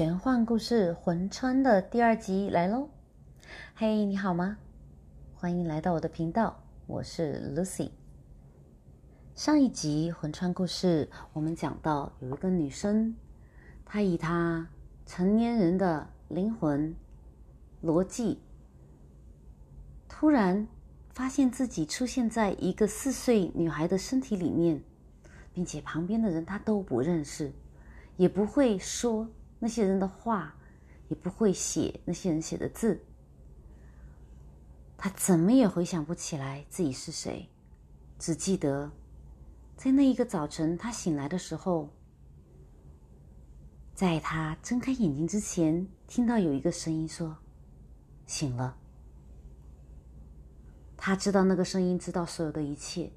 玄幻故事《魂穿》的第二集来喽！嘿，你好吗？欢迎来到我的频道，我是 Lucy。上一集《魂穿》故事，我们讲到有一个女生，她以她成年人的灵魂逻辑，突然发现自己出现在一个四岁女孩的身体里面，并且旁边的人她都不认识，也不会说。那些人的话，也不会写那些人写的字。他怎么也回想不起来自己是谁，只记得在那一个早晨，他醒来的时候，在他睁开眼睛之前，听到有一个声音说：“醒了。”他知道那个声音知道所有的一切，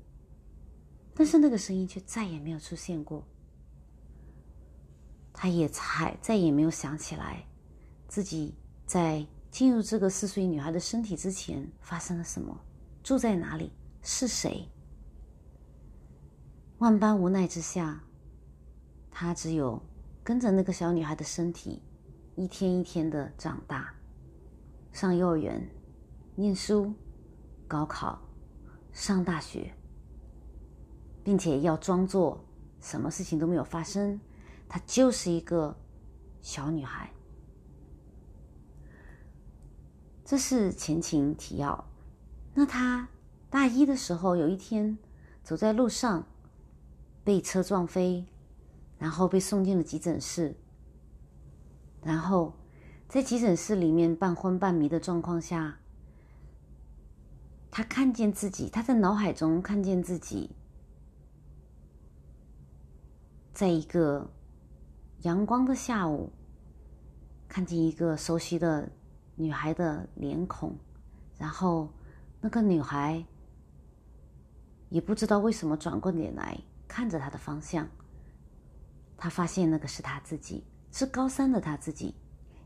但是那个声音却再也没有出现过。他也才再也没有想起来，自己在进入这个四岁女孩的身体之前发生了什么，住在哪里，是谁。万般无奈之下，他只有跟着那个小女孩的身体，一天一天的长大，上幼儿园，念书，高考，上大学，并且要装作什么事情都没有发生。她就是一个小女孩。这是前情提要。那她大一的时候，有一天走在路上，被车撞飞，然后被送进了急诊室。然后在急诊室里面半昏半迷的状况下，她看见自己，她在脑海中看见自己，在一个。阳光的下午，看见一个熟悉的女孩的脸孔，然后那个女孩也不知道为什么转过脸来看着他的方向。他发现那个是他自己，是高三的他自己，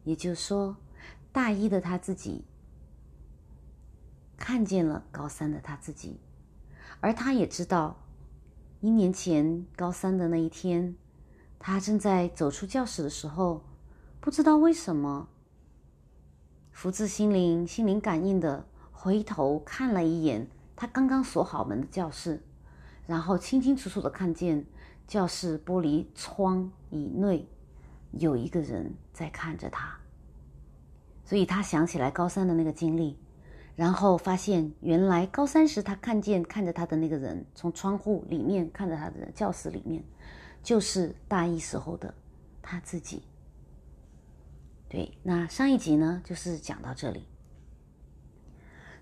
也就是说，大一的他自己看见了高三的他自己，而他也知道，一年前高三的那一天。他正在走出教室的时候，不知道为什么，福至心灵、心灵感应的回头看了一眼他刚刚锁好门的教室，然后清清楚楚的看见教室玻璃窗以内有一个人在看着他，所以他想起来高三的那个经历，然后发现原来高三时他看见看着他的那个人从窗户里面看着他的教室里面。就是大一时候的他自己。对，那上一集呢，就是讲到这里。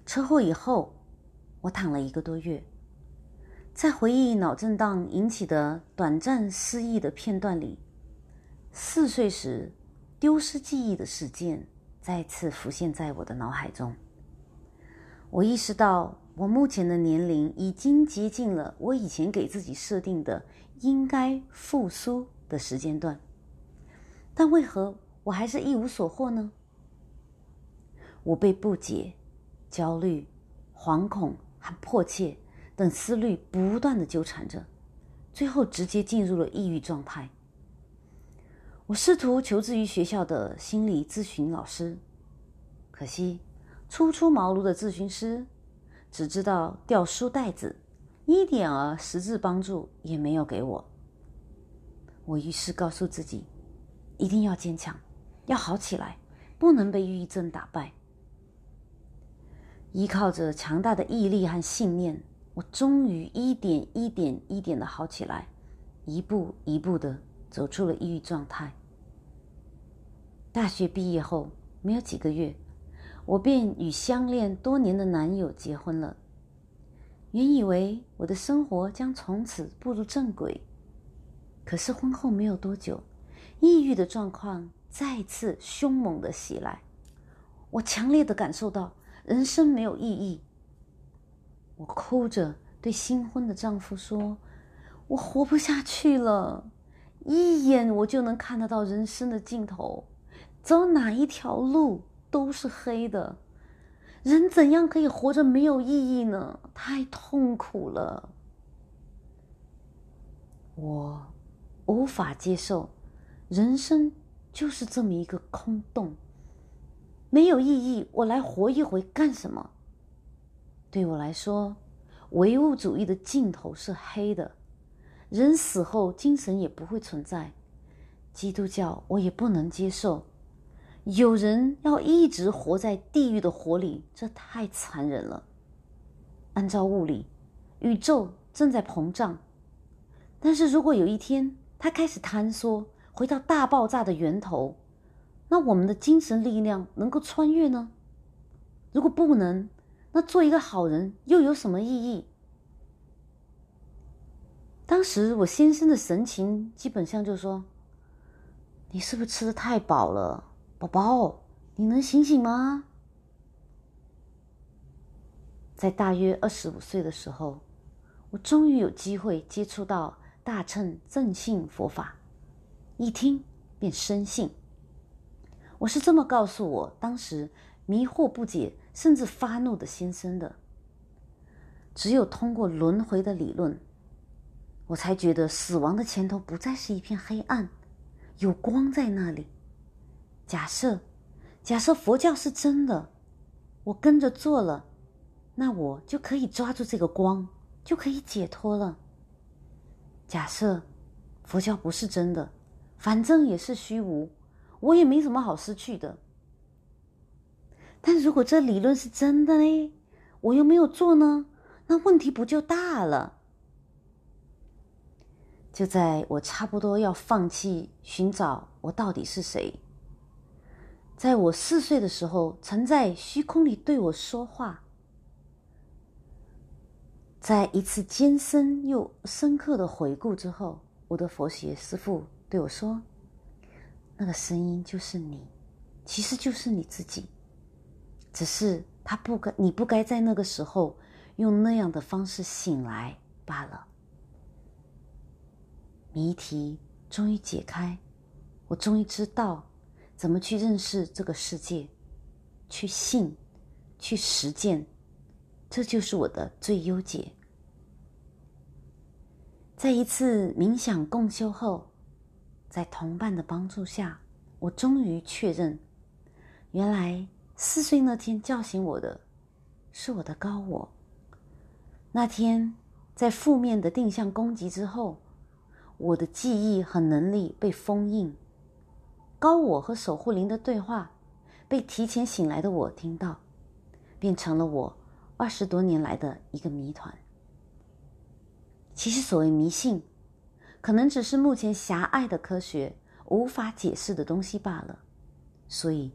车祸以后，我躺了一个多月，在回忆脑震荡引起的短暂失忆的片段里，四岁时丢失记忆的事件再次浮现在我的脑海中。我意识到，我目前的年龄已经接近了我以前给自己设定的。应该复苏的时间段，但为何我还是一无所获呢？我被不解、焦虑、惶恐和迫切等思虑不断的纠缠着，最后直接进入了抑郁状态。我试图求助于学校的心理咨询老师，可惜初出茅庐的咨询师只知道掉书袋子。一点儿实质帮助也没有给我。我于是告诉自己，一定要坚强，要好起来，不能被抑郁症打败。依靠着强大的毅力和信念，我终于一点一点一点的好起来，一步一步的走出了抑郁状态。大学毕业后没有几个月，我便与相恋多年的男友结婚了。原以为我的生活将从此步入正轨，可是婚后没有多久，抑郁的状况再次凶猛的袭来。我强烈的感受到人生没有意义。我哭着对新婚的丈夫说：“我活不下去了，一眼我就能看得到人生的尽头，走哪一条路都是黑的。”人怎样可以活着没有意义呢？太痛苦了，我无法接受人生就是这么一个空洞，没有意义。我来活一回干什么？对我来说，唯物主义的尽头是黑的，人死后精神也不会存在。基督教我也不能接受，有人要一直活在地狱的火里，这太残忍了。按照物理，宇宙正在膨胀，但是如果有一天它开始坍缩，回到大爆炸的源头，那我们的精神力量能够穿越呢？如果不能，那做一个好人又有什么意义？当时我先生的神情基本上就说：“你是不是吃的太饱了，宝宝？你能醒醒吗？”在大约二十五岁的时候，我终于有机会接触到大乘正信佛法。一听便深信，我是这么告诉我当时迷惑不解甚至发怒的先生的。只有通过轮回的理论，我才觉得死亡的前头不再是一片黑暗，有光在那里。假设，假设佛教是真的，我跟着做了，那我就可以抓住这个光，就可以解脱了。假设佛教不是真的。反正也是虚无，我也没什么好失去的。但如果这理论是真的呢？我又没有做呢，那问题不就大了？就在我差不多要放弃寻找我到底是谁，在我四岁的时候，曾在虚空里对我说话，在一次艰深又深刻的回顾之后，我的佛学师父。对我说：“那个声音就是你，其实就是你自己，只是他不该，你不该在那个时候用那样的方式醒来罢了。”谜题终于解开，我终于知道怎么去认识这个世界，去信，去实践，这就是我的最优解。在一次冥想共修后。在同伴的帮助下，我终于确认，原来四岁那天叫醒我的，是我的高我。那天在负面的定向攻击之后，我的记忆和能力被封印，高我和守护灵的对话被提前醒来的我听到，变成了我二十多年来的一个谜团。其实所谓迷信。可能只是目前狭隘的科学无法解释的东西罢了，所以，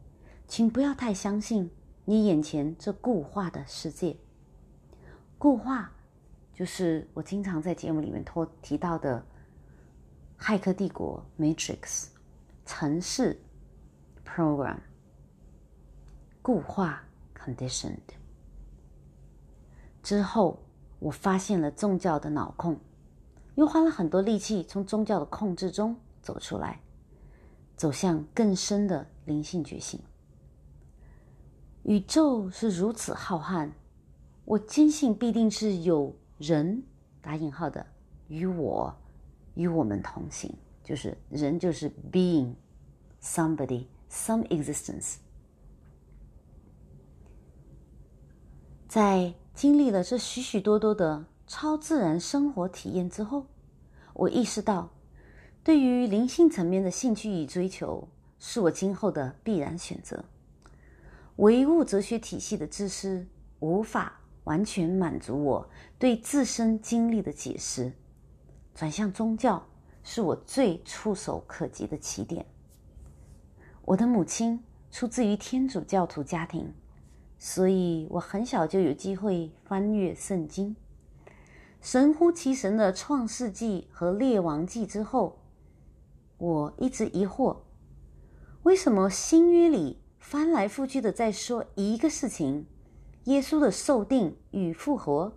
请不要太相信你眼前这固化的世界。固化，就是我经常在节目里面托提到的《骇客帝国》（Matrix） 城市 （Program） 固化 （Conditioned） 之后，我发现了宗教的脑控。又花了很多力气从宗教的控制中走出来，走向更深的灵性觉醒。宇宙是如此浩瀚，我坚信必定是有人（打引号的）与我与我们同行，就是人就是 being somebody some existence。在经历了这许许多多的。超自然生活体验之后，我意识到，对于灵性层面的兴趣与追求是我今后的必然选择。唯物哲学体系的知识无法完全满足我对自身经历的解释，转向宗教是我最触手可及的起点。我的母亲出自于天主教徒家庭，所以我很小就有机会翻阅圣经。神乎其神的《创世纪》和《列王记》之后，我一直疑惑：为什么新约里翻来覆去的在说一个事情——耶稣的受定与复活？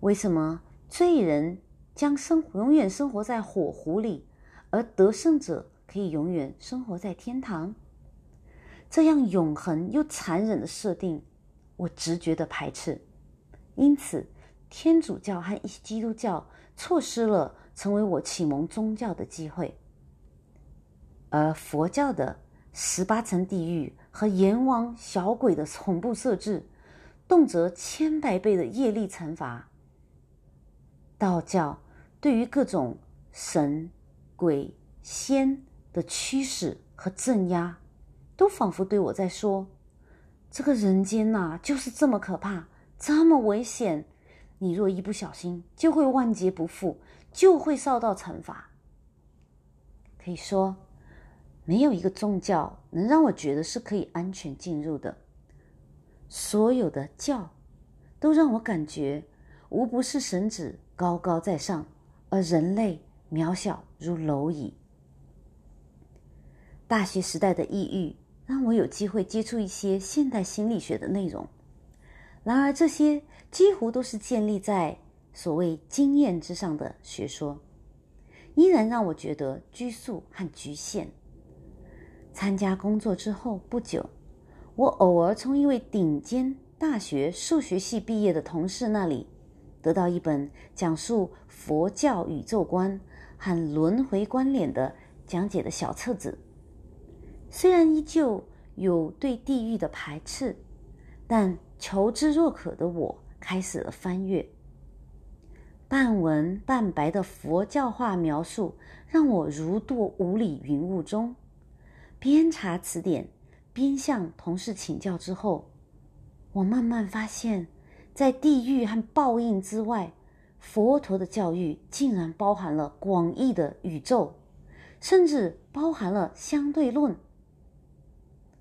为什么罪人将生永远生活在火湖里，而得胜者可以永远生活在天堂？这样永恒又残忍的设定，我直觉的排斥。因此。天主教和基督教错失了成为我启蒙宗教的机会。而佛教的十八层地狱和阎王小鬼的恐怖设置，动辄千百倍的业力惩罚。道教对于各种神、鬼、仙的驱使和镇压，都仿佛对我在说：“这个人间呐，就是这么可怕，这么危险。你若一不小心，就会万劫不复，就会受到惩罚。”可以说，没有一个宗教能让我觉得是可以安全进入的。所有的教，都让我感觉无不是神旨高高在上，而人类渺小如蝼蚁。大学时代的抑郁，让我有机会接触一些现代心理学的内容。然而，这些几乎都是建立在所谓经验之上的学说。依然让我觉得拘束和局限。参加工作之后不久，我偶尔从一位顶尖大学数学系毕业的同事那里得到一本讲述佛教宇宙观和轮回关联的讲解的小册子。虽然依旧有对地狱的排斥，但求知若渴的我开始了翻阅。半文半白的佛教化描述，让我如堕五里云雾中。边查词典，边向同事请教之后，我慢慢发现，在地狱和报应之外，佛陀的教育竟然包含了广义的宇宙，甚至包含了相对论。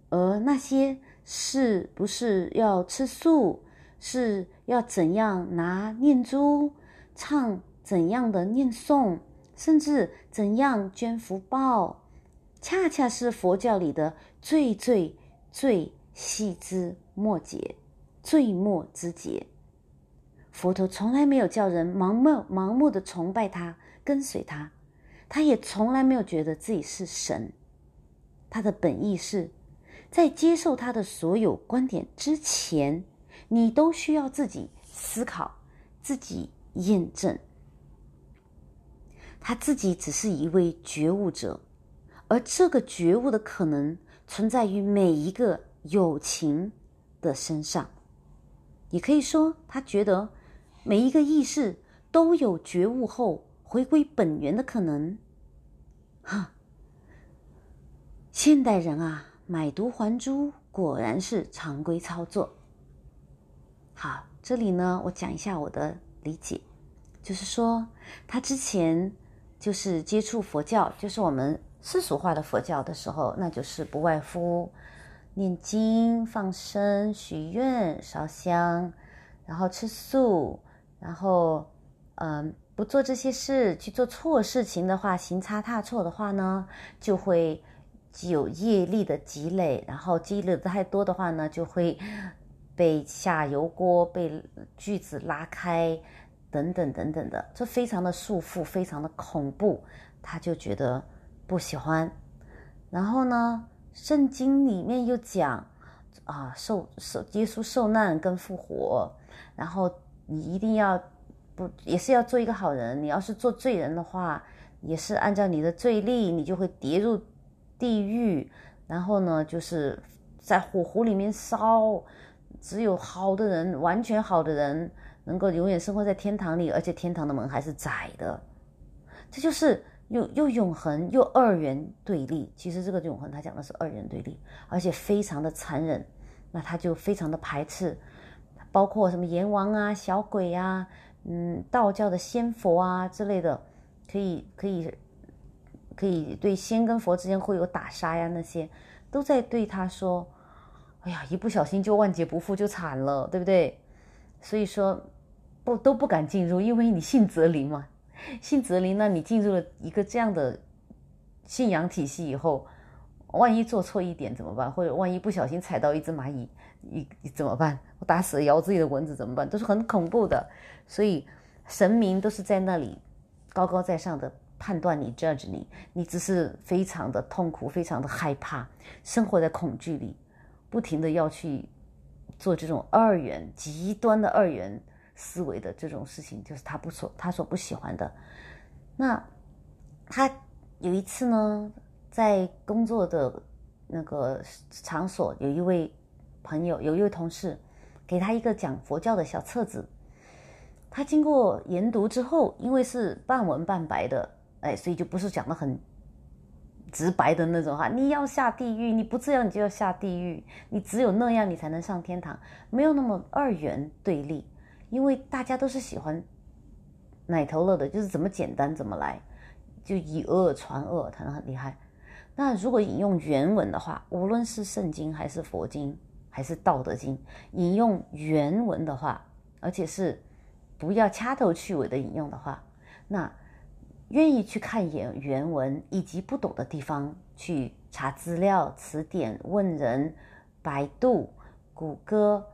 而那些是不是要吃素，是要怎样拿念珠？唱怎样的念诵，甚至怎样捐福报，恰恰是佛教里的最最最细枝末节、最末之节。佛陀从来没有叫人盲目盲目的崇拜他、跟随他，他也从来没有觉得自己是神。他的本意是，在接受他的所有观点之前，你都需要自己思考，自己。验证，他自己只是一位觉悟者，而这个觉悟的可能存在于每一个有情的身上。也可以说，他觉得每一个意识都有觉悟后回归本源的可能。哈，现代人啊，买椟还珠果然是常规操作。好，这里呢，我讲一下我的理解。就是说，他之前就是接触佛教，就是我们世俗化的佛教的时候，那就是不外乎念经、放生、许愿、烧香，然后吃素，然后嗯，不做这些事，去做错事情的话，行差踏错的话呢，就会有业力的积累，然后积累的太多的话呢，就会被下油锅，被锯子拉开。等等等等的，这非常的束缚，非常的恐怖，他就觉得不喜欢。然后呢，圣经里面又讲啊，受受耶稣受难跟复活，然后你一定要不也是要做一个好人。你要是做罪人的话，也是按照你的罪力，你就会跌入地狱。然后呢，就是在火湖里面烧，只有好的人，完全好的人。能够永远生活在天堂里，而且天堂的门还是窄的，这就是又又永恒又二元对立。其实这个永恒，他讲的是二元对立，而且非常的残忍。那他就非常的排斥，包括什么阎王啊、小鬼呀、嗯，道教的仙佛啊之类的，可以可以可以对仙跟佛之间会有打杀呀，那些都在对他说：“哎呀，一不小心就万劫不复，就惨了，对不对？”所以说。不都不敢进入，因为你信则灵嘛，信哲林。那你进入了一个这样的信仰体系以后，万一做错一点怎么办？或者万一不小心踩到一只蚂蚁，你你怎么办？我打死咬自己的蚊子怎么办？都是很恐怖的。所以神明都是在那里高高在上的判断你，judge 你，你只是非常的痛苦，非常的害怕，生活在恐惧里，不停的要去做这种二元极端的二元。思维的这种事情，就是他不所他所不喜欢的。那他有一次呢，在工作的那个场所，有一位朋友，有一位同事，给他一个讲佛教的小册子。他经过研读之后，因为是半文半白的，哎，所以就不是讲的很直白的那种哈。你要下地狱，你不这样你就要下地狱，你只有那样你才能上天堂，没有那么二元对立。因为大家都是喜欢奶头乐的，就是怎么简单怎么来，就以讹传讹，可能很厉害。那如果引用原文的话，无论是圣经还是佛经还是道德经，引用原文的话，而且是不要掐头去尾的引用的话，那愿意去看原原文，以及不懂的地方去查资料、词典、问人、百度、谷歌。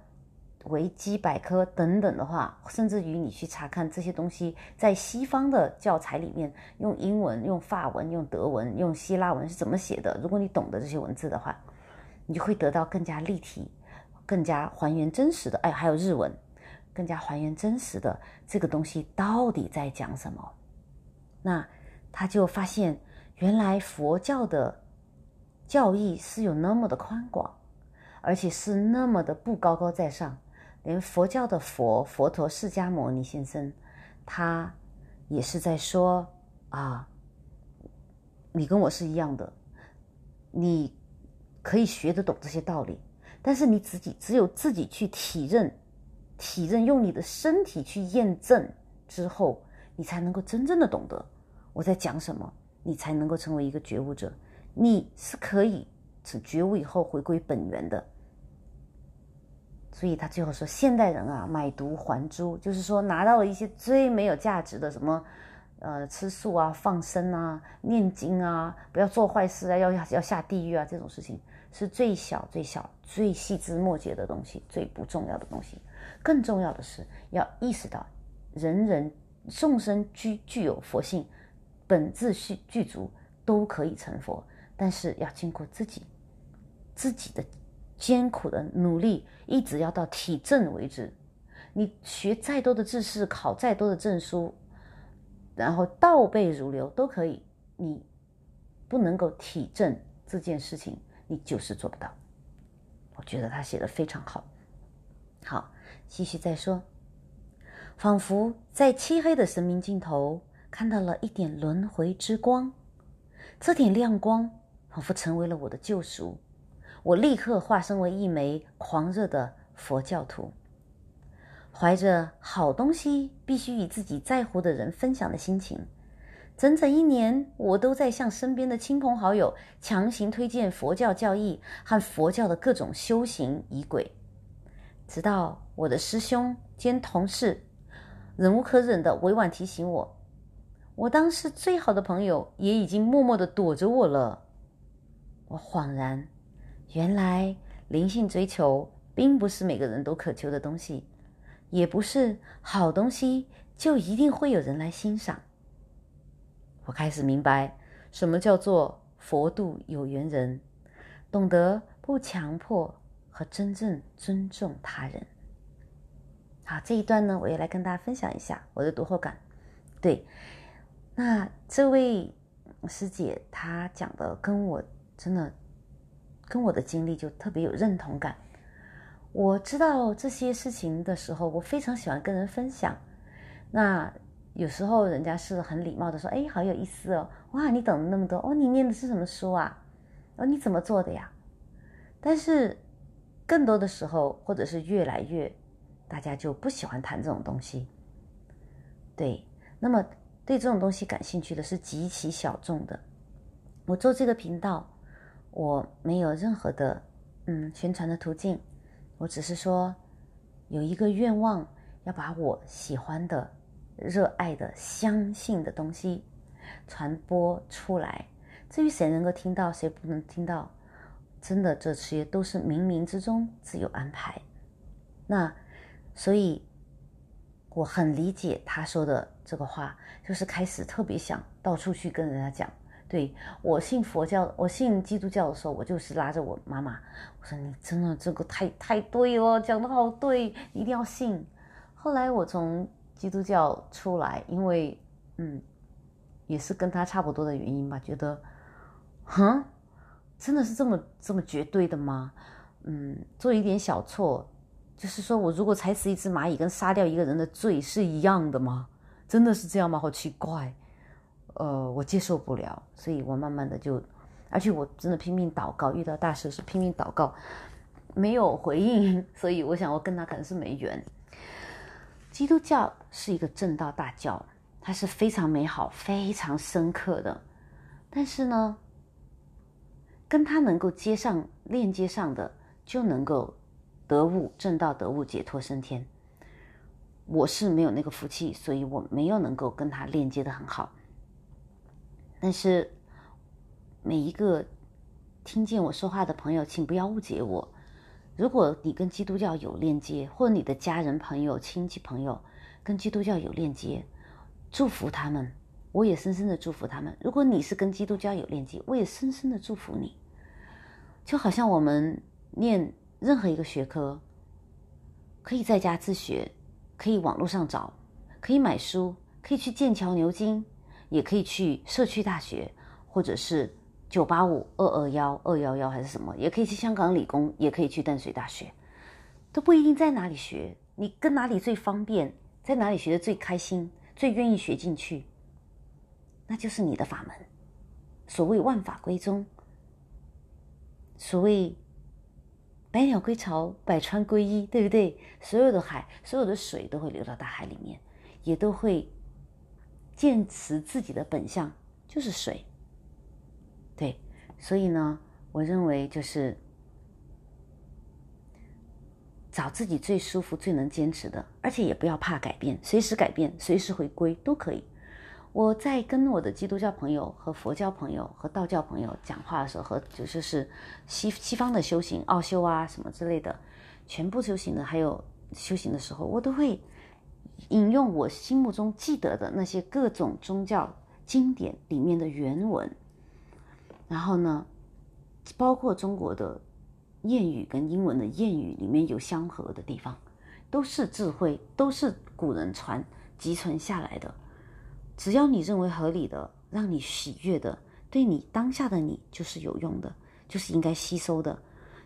维基百科等等的话，甚至于你去查看这些东西，在西方的教材里面，用英文、用法文、用德文、用希腊文是怎么写的？如果你懂得这些文字的话，你就会得到更加立体、更加还原真实的。哎，还有日文，更加还原真实的这个东西到底在讲什么？那他就发现，原来佛教的教义是有那么的宽广，而且是那么的不高高在上。连佛教的佛佛陀释迦牟尼先生，他也是在说啊，你跟我是一样的，你可以学得懂这些道理，但是你自己只有自己去体认、体认，用你的身体去验证之后，你才能够真正的懂得我在讲什么，你才能够成为一个觉悟者。你是可以从觉悟以后回归本源的。所以他最后说：“现代人啊，买椟还珠，就是说拿到了一些最没有价值的什么，呃，吃素啊、放生啊、念经啊、不要做坏事啊、要要下地狱啊，这种事情是最小、最小、最细枝末节的东西，最不重要的东西。更重要的是要意识到，人人众生具具有佛性，本自具具足，都可以成佛，但是要经过自己自己的。”艰苦的努力，一直要到体证为止。你学再多的知识，考再多的证书，然后倒背如流都可以，你不能够体证这件事情，你就是做不到。我觉得他写的非常好。好，继续再说。仿佛在漆黑的神明尽头看到了一点轮回之光，这点亮光仿佛成为了我的救赎。我立刻化身为一枚狂热的佛教徒，怀着好东西必须与自己在乎的人分享的心情，整整一年，我都在向身边的亲朋好友强行推荐佛教教义和佛教的各种修行仪轨，直到我的师兄兼同事忍无可忍的委婉提醒我，我当时最好的朋友也已经默默的躲着我了，我恍然。原来灵性追求并不是每个人都渴求的东西，也不是好东西就一定会有人来欣赏。我开始明白什么叫做佛度有缘人，懂得不强迫和真正尊重他人。好，这一段呢，我也来跟大家分享一下我的读后感。对，那这位师姐她讲的跟我真的。跟我的经历就特别有认同感。我知道这些事情的时候，我非常喜欢跟人分享。那有时候人家是很礼貌的说：“哎，好有意思哦，哇，你懂了那么多哦，你念的是什么书啊？哦，你怎么做的呀？”但是更多的时候，或者是越来越，大家就不喜欢谈这种东西。对，那么对这种东西感兴趣的是极其小众的。我做这个频道。我没有任何的嗯宣传的途径，我只是说有一个愿望，要把我喜欢的、热爱的、相信的东西传播出来。至于谁能够听到，谁不能听到，真的这些都是冥冥之中自有安排。那所以我很理解他说的这个话，就是开始特别想到处去跟人家讲。对我信佛教，我信基督教的时候，我就是拉着我妈妈，我说你真的这个太太对了，讲的好对，一定要信。后来我从基督教出来，因为嗯，也是跟他差不多的原因吧，觉得哼，真的是这么这么绝对的吗？嗯，做一点小错，就是说我如果踩死一只蚂蚁，跟杀掉一个人的罪是一样的吗？真的是这样吗？好奇怪，呃，我接受不了，所以我慢慢的就，而且我真的拼命祷告，遇到大事是拼命祷告，没有回应，所以我想我跟他可能是没缘。基督教是一个正道大教，它是非常美好、非常深刻的，但是呢，跟他能够接上、链接上的，就能够得悟正道、得悟解脱升天。我是没有那个福气，所以我没有能够跟他链接的很好。但是每一个听见我说话的朋友，请不要误解我。如果你跟基督教有链接，或者你的家人、朋友、亲戚、朋友跟基督教有链接，祝福他们，我也深深的祝福他们。如果你是跟基督教有链接，我也深深的祝福你。就好像我们念任何一个学科，可以在家自学，可以网络上找，可以买书，可以去剑桥牛津，也可以去社区大学，或者是。九八五二二幺二幺幺还是什么，也可以去香港理工，也可以去淡水大学，都不一定在哪里学，你跟哪里最方便，在哪里学的最开心，最愿意学进去，那就是你的法门。所谓万法归宗，所谓百鸟归巢，百川归一，对不对？所有的海，所有的水都会流到大海里面，也都会坚持自己的本相，就是水。对，所以呢，我认为就是找自己最舒服、最能坚持的，而且也不要怕改变，随时改变，随时回归都可以。我在跟我的基督教朋友、和佛教朋友、和道教朋友讲话的时候，和就就是西西方的修行、奥修啊什么之类的，全部修行的，还有修行的时候，我都会引用我心目中记得的那些各种宗教经典里面的原文。然后呢，包括中国的谚语跟英文的谚语里面有相合的地方，都是智慧，都是古人传集存下来的。只要你认为合理的，让你喜悦的，对你当下的你就是有用的，就是应该吸收的。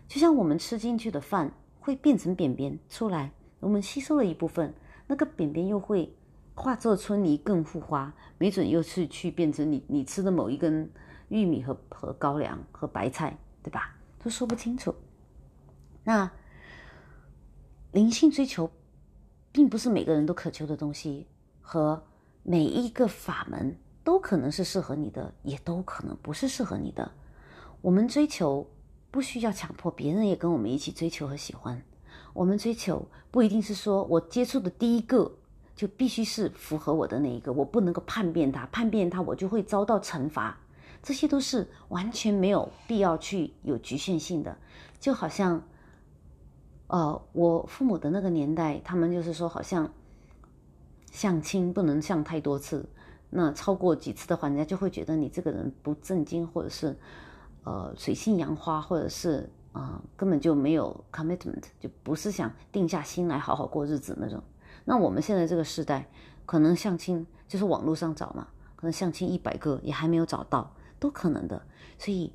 就像我们吃进去的饭会变成扁扁出来，我们吸收了一部分，那个扁扁又会化作春泥更护花，没准又是去变成你你吃的某一根。玉米和和高粱和白菜，对吧？都说不清楚。那灵性追求，并不是每个人都渴求的东西，和每一个法门都可能是适合你的，也都可能不是适合你的。我们追求不需要强迫别人也跟我们一起追求和喜欢。我们追求不一定是说我接触的第一个就必须是符合我的那一个，我不能够叛变他，叛变他我就会遭到惩罚。这些都是完全没有必要去有局限性的，就好像，呃，我父母的那个年代，他们就是说，好像相亲不能相太多次，那超过几次的话，人家就会觉得你这个人不正经，或者是呃水性杨花，或者是啊根本就没有 commitment，就不是想定下心来好好过日子那种。那我们现在这个时代，可能相亲就是网络上找嘛，可能相亲一百个也还没有找到。都可能的，所以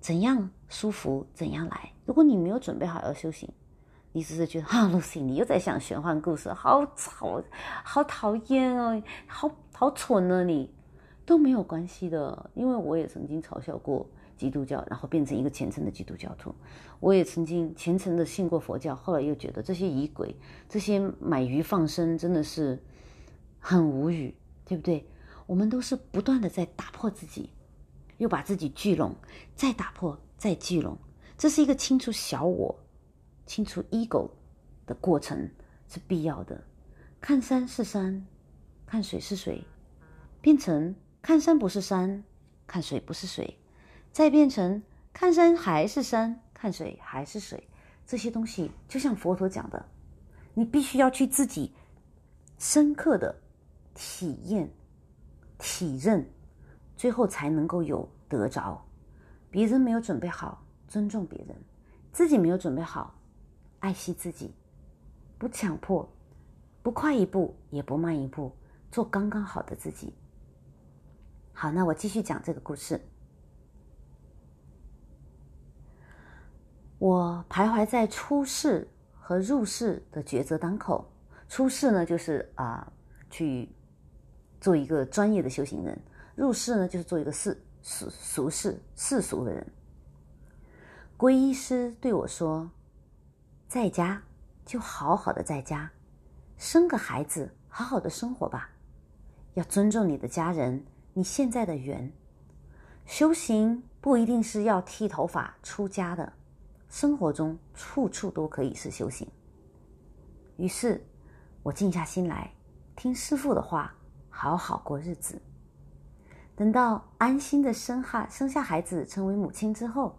怎样舒服怎样来。如果你没有准备好要修行，你只是觉得啊，Lucy，你又在想玄幻故事，好吵，好讨厌哦，好好蠢啊，你都没有关系的。因为我也曾经嘲笑过基督教，然后变成一个虔诚的基督教徒。我也曾经虔诚的信过佛教，后来又觉得这些仪轨、这些买鱼放生真的是很无语，对不对？我们都是不断的在打破自己。又把自己聚拢，再打破，再聚拢，这是一个清除小我、清除 ego 的过程，是必要的。看山是山，看水是水，变成看山不是山，看水不是水，再变成看山还是山，看水还是水。这些东西就像佛陀讲的，你必须要去自己深刻的体验、体认。最后才能够有得着，别人没有准备好，尊重别人；自己没有准备好，爱惜自己，不强迫，不快一步，也不慢一步，做刚刚好的自己。好，那我继续讲这个故事。我徘徊在出世和入世的抉择当口。出世呢，就是啊，去做一个专业的修行人；入世呢，就是做一个世俗俗世世俗的人。皈依师对我说：“在家就好好的在家，生个孩子，好好的生活吧。要尊重你的家人，你现在的缘。修行不一定是要剃头发出家的，生活中处处都可以是修行。”于是，我静下心来听师父的话，好好过日子。等到安心的生下生下孩子，成为母亲之后。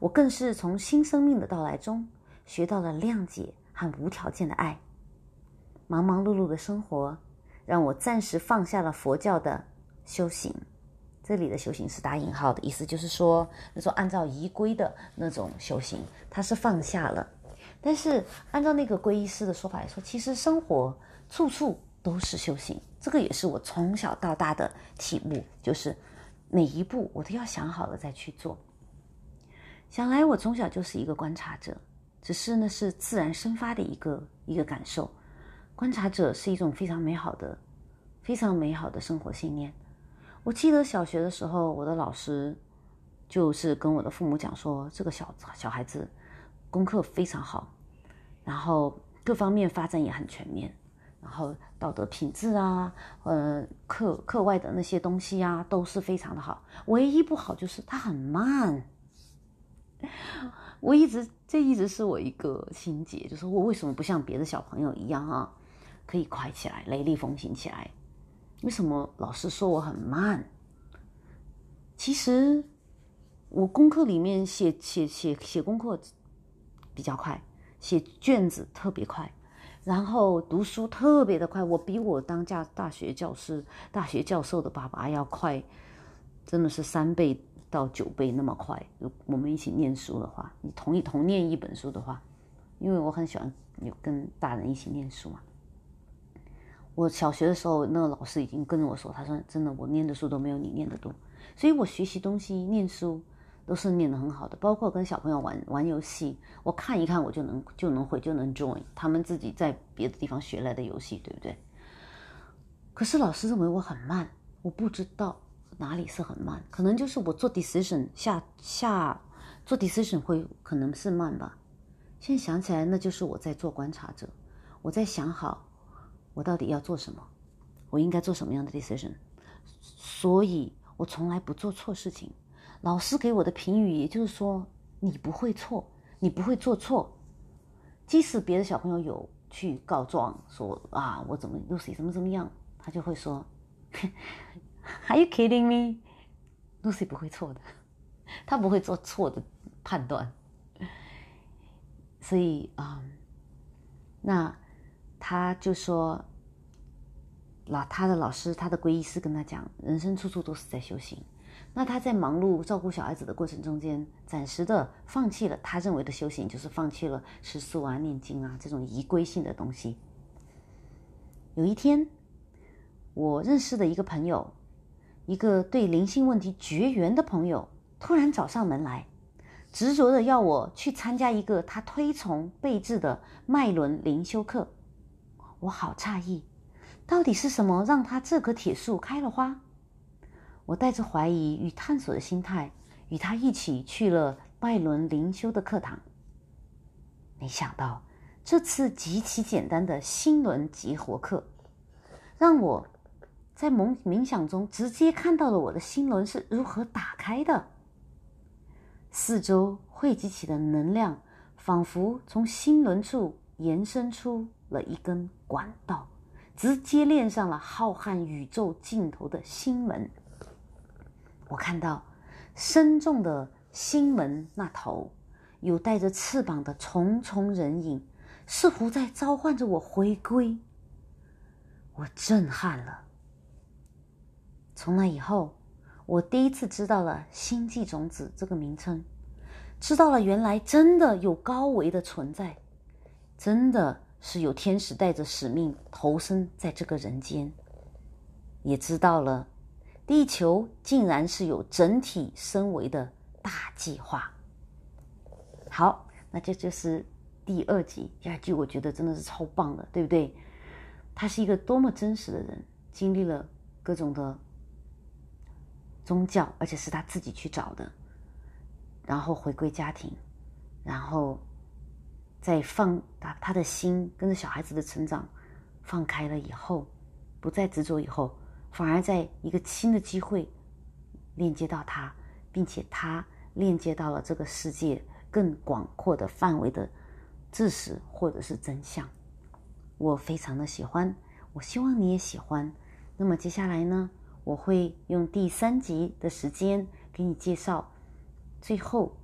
我更是从新生命的到来中学到了谅解和无条件的爱。忙忙碌碌的生活让我暂时放下了佛教的修行。这里的修行是打引号的意思，就是说，那种按照仪规的那种修行，他是放下了。但是按照那个皈依师的说法来说，其实生活处处都是修行。这个也是我从小到大的体悟，就是每一步我都要想好了再去做。想来我从小就是一个观察者，只是那是自然生发的一个一个感受。观察者是一种非常美好的、非常美好的生活信念。我记得小学的时候，我的老师就是跟我的父母讲说，这个小小孩子功课非常好，然后各方面发展也很全面，然后道德品质啊，呃，课课外的那些东西啊，都是非常的好。唯一不好就是他很慢。我一直，这一直是我一个心结，就是我为什么不像别的小朋友一样啊，可以快起来，雷厉风行起来？为什么老师说我很慢？其实我功课里面写写写写功课比较快，写卷子特别快，然后读书特别的快，我比我当家大学教师、大学教授的爸爸要快，真的是三倍。到九倍那么快，我们一起念书的话，你同一同念一本书的话，因为我很喜欢有跟大人一起念书嘛。我小学的时候，那个老师已经跟我说，他说真的，我念的书都没有你念的多，所以我学习东西、念书都是念得很好的。包括跟小朋友玩玩游戏，我看一看我就能就能会就能 join 他们自己在别的地方学来的游戏，对不对？可是老师认为我很慢，我不知道。哪里是很慢？可能就是我做 decision 下下做 decision 会可能是慢吧。现在想起来，那就是我在做观察者，我在想好我到底要做什么，我应该做什么样的 decision。所以我从来不做错事情。老师给我的评语，也就是说你不会错，你不会做错。即使别的小朋友有去告状说啊我怎么 Lucy 怎么怎么样，他就会说。Are you kidding me? Lucy 不会错的，他不会做错的判断。所以啊，那他就说，老他的老师，他的皈依师跟他讲，人生处处都是在修行。那他在忙碌照顾小孩子的过程中间，暂时的放弃了他认为的修行，就是放弃了吃素啊、念经啊这种仪规性的东西。有一天，我认识的一个朋友。一个对灵性问题绝缘的朋友突然找上门来，执着的要我去参加一个他推崇备至的脉轮灵修课。我好诧异，到底是什么让他这棵铁树开了花？我带着怀疑与探索的心态，与他一起去了拜伦灵修的课堂。没想到这次极其简单的心轮激活课，让我。在冥冥想中，直接看到了我的心轮是如何打开的。四周汇集起的能量，仿佛从心轮处延伸出了一根管道，直接连上了浩瀚宇宙尽头的心门。我看到深重的心门那头，有带着翅膀的重重人影，似乎在召唤着我回归。我震撼了。从那以后，我第一次知道了“星际种子”这个名称，知道了原来真的有高维的存在，真的是有天使带着使命投身在这个人间，也知道了地球竟然是有整体升维的大计划。好，那这就是第二集。第二集我觉得真的是超棒的，对不对？他是一个多么真实的人，经历了各种的宗教，而且是他自己去找的，然后回归家庭，然后在放把他的心跟着小孩子的成长放开了以后，不再执着以后，反而在一个新的机会链接到他，并且他链接到了这个世界更广阔的范围的知识或者是真相。我非常的喜欢，我希望你也喜欢。那么接下来呢，我会用第三集的时间给你介绍最后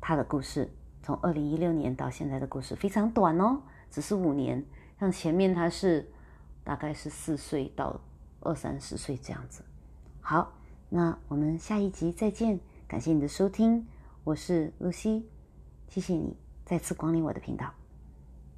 他的故事，从二零一六年到现在的故事非常短哦，只是五年。像前面他是大概是四岁到二三十岁这样子。好，那我们下一集再见，感谢你的收听，我是露西，谢谢你再次光临我的频道。